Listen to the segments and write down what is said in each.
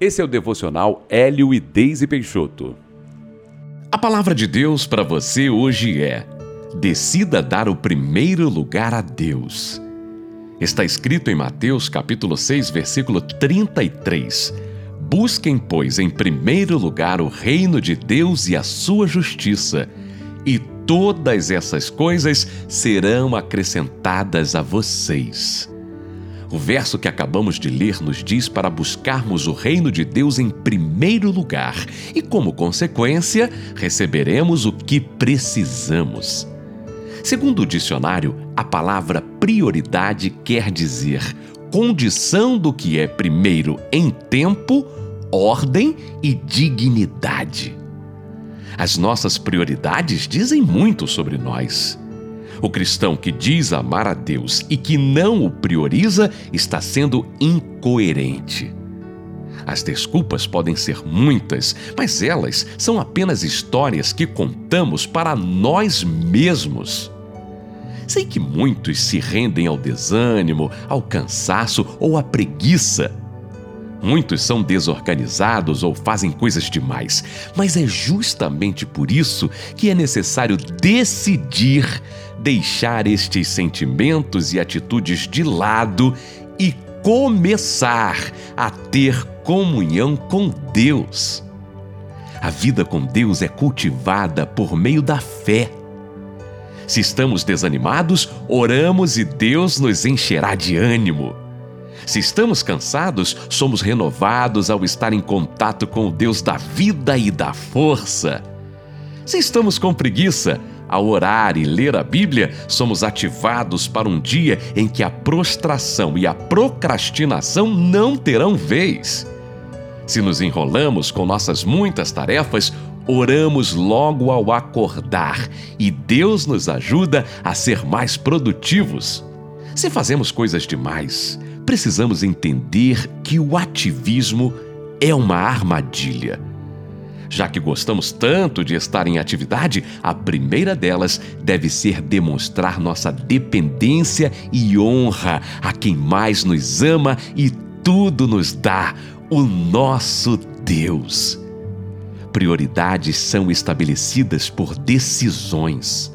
Esse é o devocional Hélio e Deise Peixoto. A palavra de Deus para você hoje é: decida dar o primeiro lugar a Deus. Está escrito em Mateus capítulo 6, versículo 33. Busquem, pois, em primeiro lugar o reino de Deus e a sua justiça, e todas essas coisas serão acrescentadas a vocês. O verso que acabamos de ler nos diz para buscarmos o reino de Deus em primeiro lugar e, como consequência, receberemos o que precisamos. Segundo o dicionário, a palavra prioridade quer dizer condição do que é primeiro em tempo, ordem e dignidade. As nossas prioridades dizem muito sobre nós. O cristão que diz amar a Deus e que não o prioriza está sendo incoerente. As desculpas podem ser muitas, mas elas são apenas histórias que contamos para nós mesmos. Sei que muitos se rendem ao desânimo, ao cansaço ou à preguiça. Muitos são desorganizados ou fazem coisas demais, mas é justamente por isso que é necessário decidir deixar estes sentimentos e atitudes de lado e começar a ter comunhão com Deus. A vida com Deus é cultivada por meio da fé. Se estamos desanimados, oramos e Deus nos encherá de ânimo. Se estamos cansados, somos renovados ao estar em contato com o Deus da vida e da força. Se estamos com preguiça, ao orar e ler a Bíblia, somos ativados para um dia em que a prostração e a procrastinação não terão vez. Se nos enrolamos com nossas muitas tarefas, oramos logo ao acordar e Deus nos ajuda a ser mais produtivos. Se fazemos coisas demais, precisamos entender que o ativismo é uma armadilha já que gostamos tanto de estar em atividade, a primeira delas deve ser demonstrar nossa dependência e honra a quem mais nos ama e tudo nos dá, o nosso Deus. Prioridades são estabelecidas por decisões.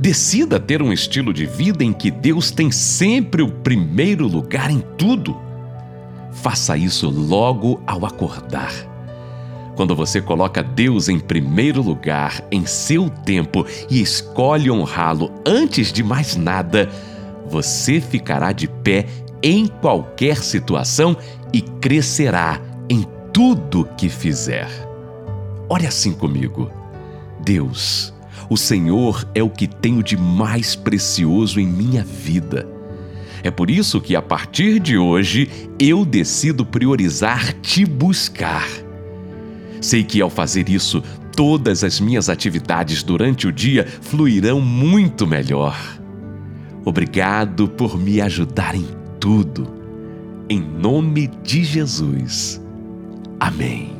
Decida ter um estilo de vida em que Deus tem sempre o primeiro lugar em tudo. Faça isso logo ao acordar quando você coloca Deus em primeiro lugar em seu tempo e escolhe honrá-lo antes de mais nada, você ficará de pé em qualquer situação e crescerá em tudo que fizer. Ore assim comigo. Deus, o Senhor é o que tenho de mais precioso em minha vida. É por isso que a partir de hoje eu decido priorizar te buscar Sei que ao fazer isso, todas as minhas atividades durante o dia fluirão muito melhor. Obrigado por me ajudar em tudo. Em nome de Jesus. Amém.